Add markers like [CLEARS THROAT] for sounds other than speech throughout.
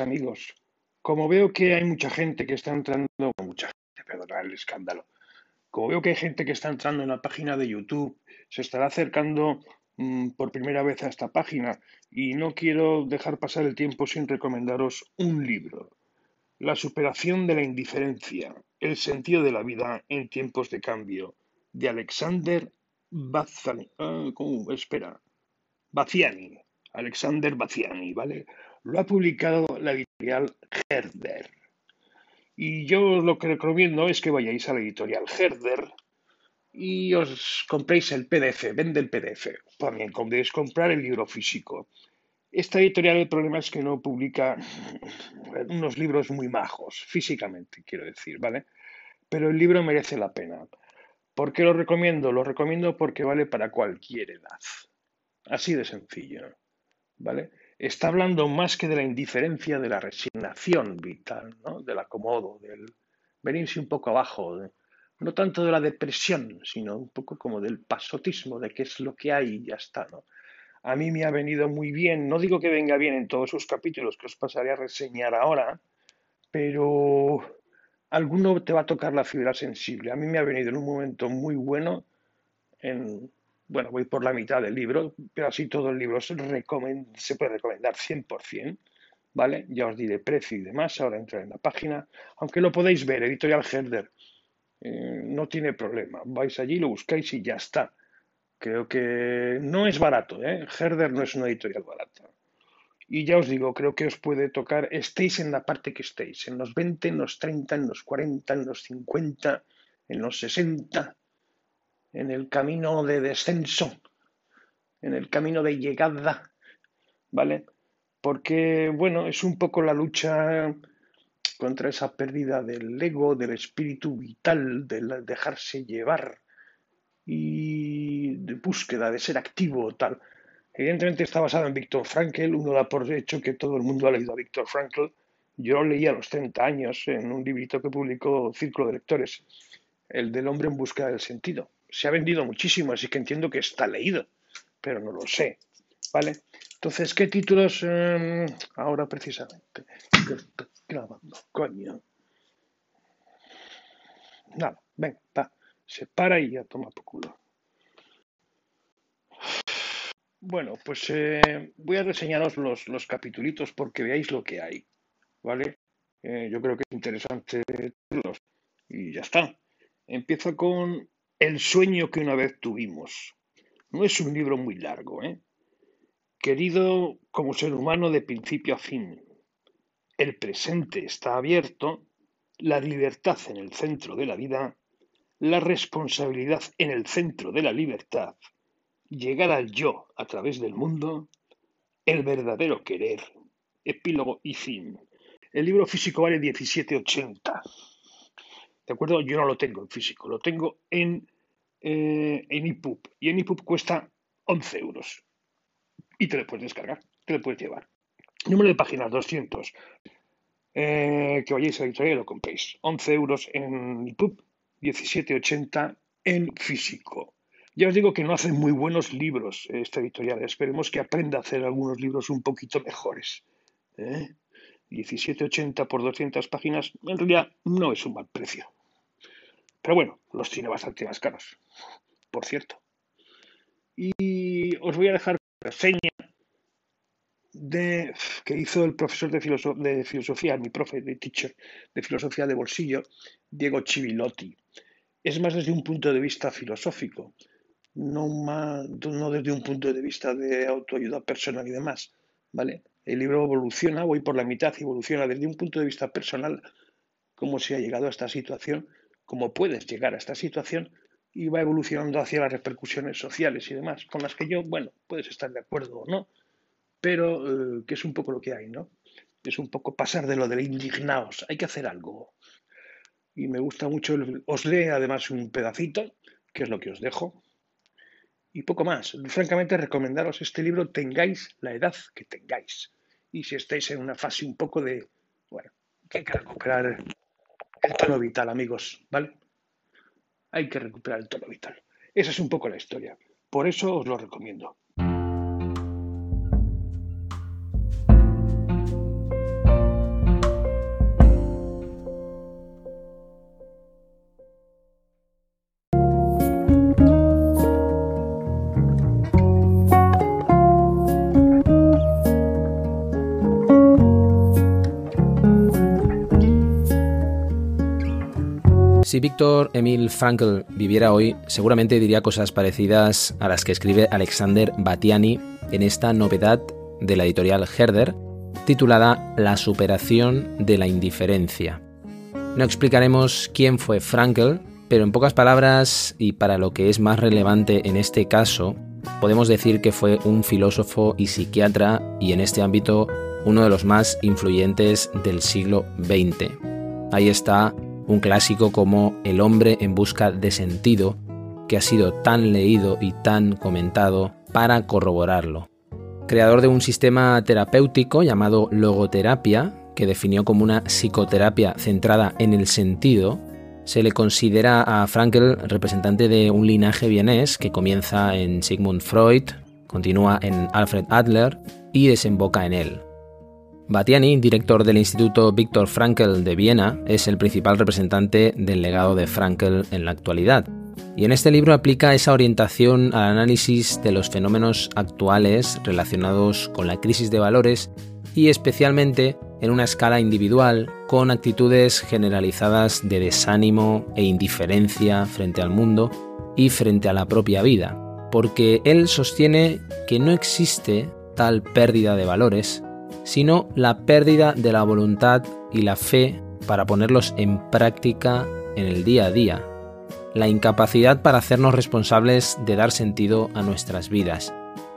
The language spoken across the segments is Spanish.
Amigos. Como veo que hay mucha gente que está entrando, mucha gente, perdona el escándalo. Como veo que hay gente que está entrando en la página de YouTube, se estará acercando mm, por primera vez a esta página y no quiero dejar pasar el tiempo sin recomendaros un libro. La superación de la indiferencia, el sentido de la vida en tiempos de cambio, de Alexander Bazzani. Ah, espera. Baziani. Alexander Baziani, ¿vale? Lo ha publicado la editorial Herder. Y yo lo que recomiendo es que vayáis a la editorial Herder y os compréis el PDF, vende el PDF. También podéis comprar el libro físico. Esta editorial el problema es que no publica [CLEARS THROAT] unos libros muy majos, físicamente, quiero decir, ¿vale? Pero el libro merece la pena. ¿Por qué lo recomiendo? Lo recomiendo porque vale para cualquier edad. Así de sencillo, ¿vale? Está hablando más que de la indiferencia, de la resignación vital, ¿no? del acomodo, del venirse un poco abajo, no tanto de la depresión, sino un poco como del pasotismo, de qué es lo que hay y ya está. ¿no? A mí me ha venido muy bien, no digo que venga bien en todos sus capítulos que os pasaré a reseñar ahora, pero alguno te va a tocar la fibra sensible. A mí me ha venido en un momento muy bueno en bueno, voy por la mitad del libro, pero así todo el libro se, puede recomendar 100%, ¿vale? Ya os diré precio y demás, ahora entrar en la página, aunque lo podéis ver, editorial Herder, eh, no tiene problema, vais allí, lo buscáis y ya está. Creo que no es barato, ¿eh? Herder no es una editorial barata. Y ya os digo, creo que os puede tocar, estéis en la parte que estéis, en los 20, en los 30, en los 40, en los 50, en los 60, en el camino de descenso, en el camino de llegada, ¿vale? Porque, bueno, es un poco la lucha contra esa pérdida del ego, del espíritu vital, del dejarse llevar y de búsqueda, de ser activo, tal. Evidentemente está basado en Víctor Frankl, uno da por hecho que todo el mundo ha leído a Víctor Frankl. Yo lo leí a los 30 años en un librito que publicó Círculo de Lectores, el del hombre en busca del sentido se ha vendido muchísimo, así que entiendo que está leído, pero no lo sé. ¿Vale? Entonces, ¿qué títulos em, ahora precisamente? grabando, coño. Nada, ven, va. Se para y ya toma por culo. Bueno, pues eh, voy a reseñaros los, los capitulitos porque veáis lo que hay. ¿Vale? Eh, yo creo que es interesante verlos. Y ya está. Empiezo con el sueño que una vez tuvimos. No es un libro muy largo, ¿eh? Querido como ser humano de principio a fin. El presente está abierto, la libertad en el centro de la vida, la responsabilidad en el centro de la libertad, llegar al yo a través del mundo, el verdadero querer, epílogo y fin. El libro físico vale 17,80. ¿De acuerdo? Yo no lo tengo en físico, lo tengo en eh, en EPUB. Y en EPUB cuesta 11 euros. Y te lo puedes descargar, te lo puedes llevar. Número de páginas 200. Eh, que vayáis a la editorial y lo compréis. 11 euros en EPUB, 17,80 en físico. Ya os digo que no hacen muy buenos libros esta editorial. Esperemos que aprenda a hacer algunos libros un poquito mejores. 17,80 ¿eh? por 200 páginas, en realidad no es un mal precio. Pero bueno, los tiene bastante más caros, por cierto. Y os voy a dejar reseña de, que hizo el profesor de, filosofía, mi profe de teacher de filosofía de bolsillo, Diego Chivilotti. Es más desde un punto de vista filosófico, no, más, no desde un punto de vista de autoayuda personal y demás. ¿vale? El libro evoluciona, voy por la mitad, evoluciona desde un punto de vista personal, cómo se ha llegado a esta situación cómo puedes llegar a esta situación y va evolucionando hacia las repercusiones sociales y demás, con las que yo, bueno, puedes estar de acuerdo o no, pero eh, que es un poco lo que hay, ¿no? Es un poco pasar de lo del indignaos, hay que hacer algo. Y me gusta mucho, os lee además un pedacito, que es lo que os dejo, y poco más. Francamente, recomendaros este libro, tengáis la edad que tengáis. Y si estáis en una fase un poco de, bueno, que hay que recuperar el tono vital, amigos, ¿vale? Hay que recuperar el tono vital. Esa es un poco la historia. Por eso os lo recomiendo. Si Víctor Emil Frankl viviera hoy, seguramente diría cosas parecidas a las que escribe Alexander Batiani en esta novedad de la editorial Herder, titulada La superación de la indiferencia. No explicaremos quién fue Frankl, pero en pocas palabras, y para lo que es más relevante en este caso, podemos decir que fue un filósofo y psiquiatra y en este ámbito uno de los más influyentes del siglo XX. Ahí está un clásico como El hombre en busca de sentido, que ha sido tan leído y tan comentado para corroborarlo. Creador de un sistema terapéutico llamado logoterapia, que definió como una psicoterapia centrada en el sentido, se le considera a Frankl representante de un linaje vienés que comienza en Sigmund Freud, continúa en Alfred Adler y desemboca en él. Batiani, director del Instituto Viktor Frankl de Viena, es el principal representante del legado de Frankl en la actualidad. Y en este libro aplica esa orientación al análisis de los fenómenos actuales relacionados con la crisis de valores y especialmente en una escala individual con actitudes generalizadas de desánimo e indiferencia frente al mundo y frente a la propia vida, porque él sostiene que no existe tal pérdida de valores, sino la pérdida de la voluntad y la fe para ponerlos en práctica en el día a día, la incapacidad para hacernos responsables de dar sentido a nuestras vidas.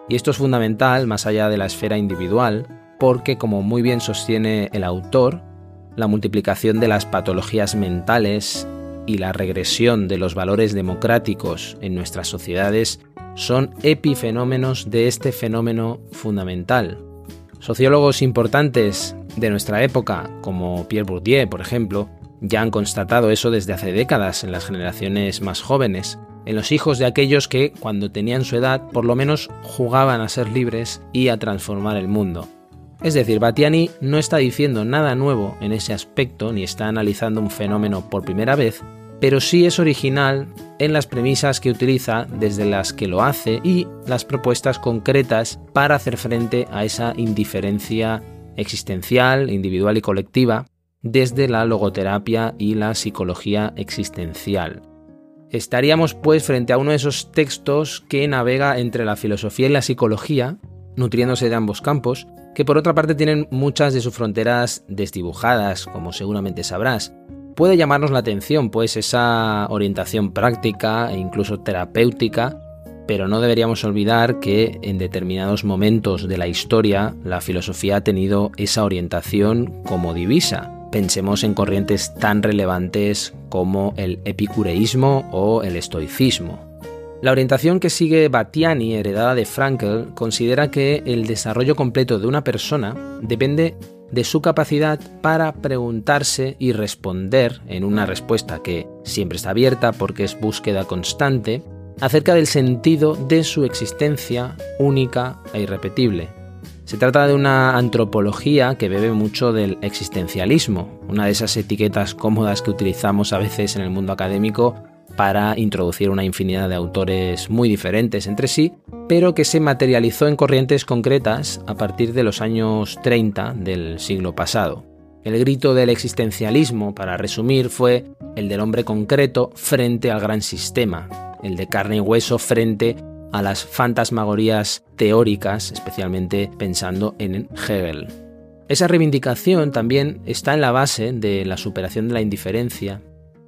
Y esto es fundamental más allá de la esfera individual, porque como muy bien sostiene el autor, la multiplicación de las patologías mentales y la regresión de los valores democráticos en nuestras sociedades son epifenómenos de este fenómeno fundamental, Sociólogos importantes de nuestra época, como Pierre Bourdieu, por ejemplo, ya han constatado eso desde hace décadas en las generaciones más jóvenes, en los hijos de aquellos que, cuando tenían su edad, por lo menos jugaban a ser libres y a transformar el mundo. Es decir, Batiani no está diciendo nada nuevo en ese aspecto ni está analizando un fenómeno por primera vez, pero sí es original en las premisas que utiliza desde las que lo hace y las propuestas concretas para hacer frente a esa indiferencia existencial, individual y colectiva desde la logoterapia y la psicología existencial. Estaríamos pues frente a uno de esos textos que navega entre la filosofía y la psicología, nutriéndose de ambos campos, que por otra parte tienen muchas de sus fronteras desdibujadas, como seguramente sabrás, puede llamarnos la atención, pues esa orientación práctica e incluso terapéutica, pero no deberíamos olvidar que en determinados momentos de la historia la filosofía ha tenido esa orientación como divisa. Pensemos en corrientes tan relevantes como el epicureísmo o el estoicismo. La orientación que sigue Batiani, heredada de Frankl, considera que el desarrollo completo de una persona depende de su capacidad para preguntarse y responder en una respuesta que siempre está abierta porque es búsqueda constante acerca del sentido de su existencia única e irrepetible. Se trata de una antropología que bebe mucho del existencialismo, una de esas etiquetas cómodas que utilizamos a veces en el mundo académico para introducir una infinidad de autores muy diferentes entre sí, pero que se materializó en corrientes concretas a partir de los años 30 del siglo pasado. El grito del existencialismo, para resumir, fue el del hombre concreto frente al gran sistema, el de carne y hueso frente a las fantasmagorías teóricas, especialmente pensando en Hegel. Esa reivindicación también está en la base de la superación de la indiferencia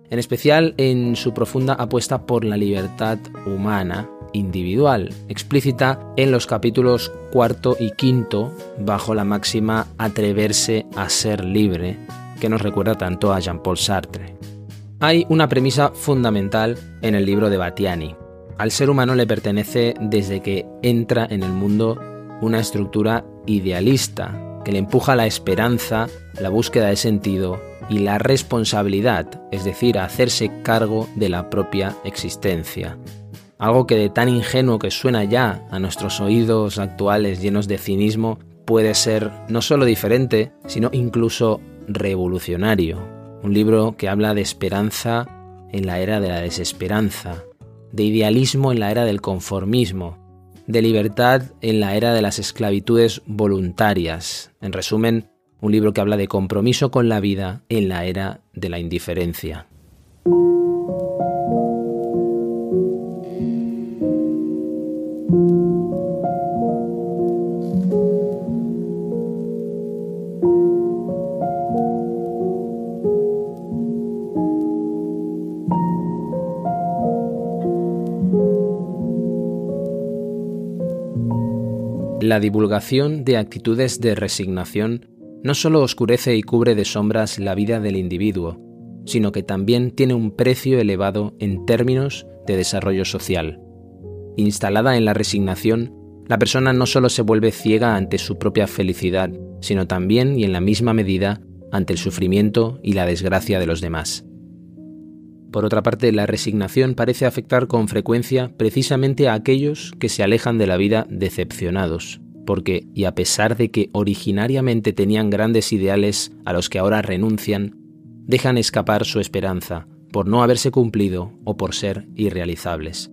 en especial en su profunda apuesta por la libertad humana individual, explícita en los capítulos cuarto y quinto bajo la máxima atreverse a ser libre, que nos recuerda tanto a Jean-Paul Sartre. Hay una premisa fundamental en el libro de Batiani. Al ser humano le pertenece desde que entra en el mundo una estructura idealista que le empuja la esperanza, la búsqueda de sentido y la responsabilidad, es decir, a hacerse cargo de la propia existencia. Algo que de tan ingenuo que suena ya a nuestros oídos actuales llenos de cinismo puede ser no solo diferente, sino incluso revolucionario. Un libro que habla de esperanza en la era de la desesperanza, de idealismo en la era del conformismo, de libertad en la era de las esclavitudes voluntarias. En resumen, un libro que habla de compromiso con la vida en la era de la indiferencia. La divulgación de actitudes de resignación no solo oscurece y cubre de sombras la vida del individuo, sino que también tiene un precio elevado en términos de desarrollo social. Instalada en la resignación, la persona no solo se vuelve ciega ante su propia felicidad, sino también y en la misma medida ante el sufrimiento y la desgracia de los demás. Por otra parte, la resignación parece afectar con frecuencia precisamente a aquellos que se alejan de la vida decepcionados, porque, y a pesar de que originariamente tenían grandes ideales a los que ahora renuncian, dejan escapar su esperanza por no haberse cumplido o por ser irrealizables.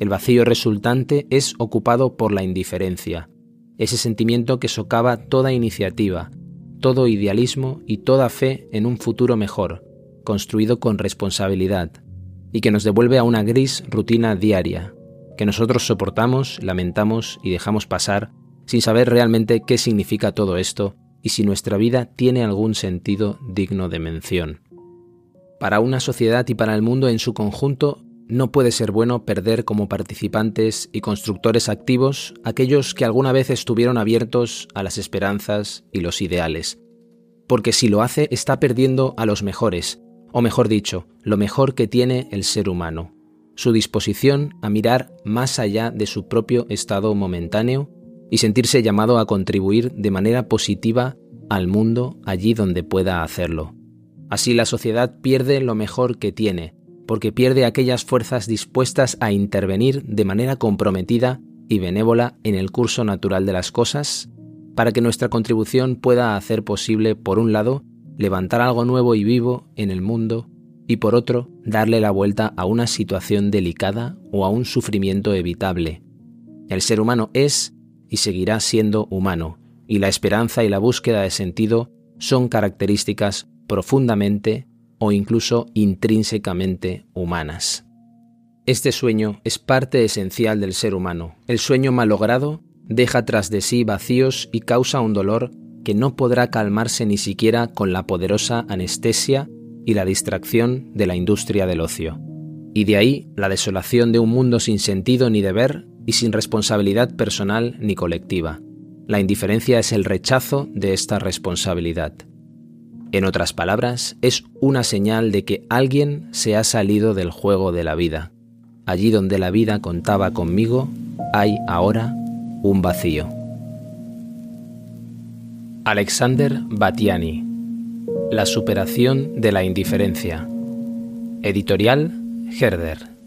El vacío resultante es ocupado por la indiferencia, ese sentimiento que socava toda iniciativa, todo idealismo y toda fe en un futuro mejor, construido con responsabilidad y que nos devuelve a una gris rutina diaria, que nosotros soportamos, lamentamos y dejamos pasar sin saber realmente qué significa todo esto y si nuestra vida tiene algún sentido digno de mención. Para una sociedad y para el mundo en su conjunto, no puede ser bueno perder como participantes y constructores activos aquellos que alguna vez estuvieron abiertos a las esperanzas y los ideales, porque si lo hace está perdiendo a los mejores, o mejor dicho, lo mejor que tiene el ser humano, su disposición a mirar más allá de su propio estado momentáneo y sentirse llamado a contribuir de manera positiva al mundo allí donde pueda hacerlo. Así la sociedad pierde lo mejor que tiene, porque pierde aquellas fuerzas dispuestas a intervenir de manera comprometida y benévola en el curso natural de las cosas, para que nuestra contribución pueda hacer posible, por un lado, levantar algo nuevo y vivo en el mundo y por otro, darle la vuelta a una situación delicada o a un sufrimiento evitable. El ser humano es y seguirá siendo humano, y la esperanza y la búsqueda de sentido son características profundamente o incluso intrínsecamente humanas. Este sueño es parte esencial del ser humano. El sueño malogrado deja tras de sí vacíos y causa un dolor que no podrá calmarse ni siquiera con la poderosa anestesia y la distracción de la industria del ocio. Y de ahí la desolación de un mundo sin sentido ni deber y sin responsabilidad personal ni colectiva. La indiferencia es el rechazo de esta responsabilidad. En otras palabras, es una señal de que alguien se ha salido del juego de la vida. Allí donde la vida contaba conmigo, hay ahora un vacío. Alexander Batiani La superación de la indiferencia. Editorial Herder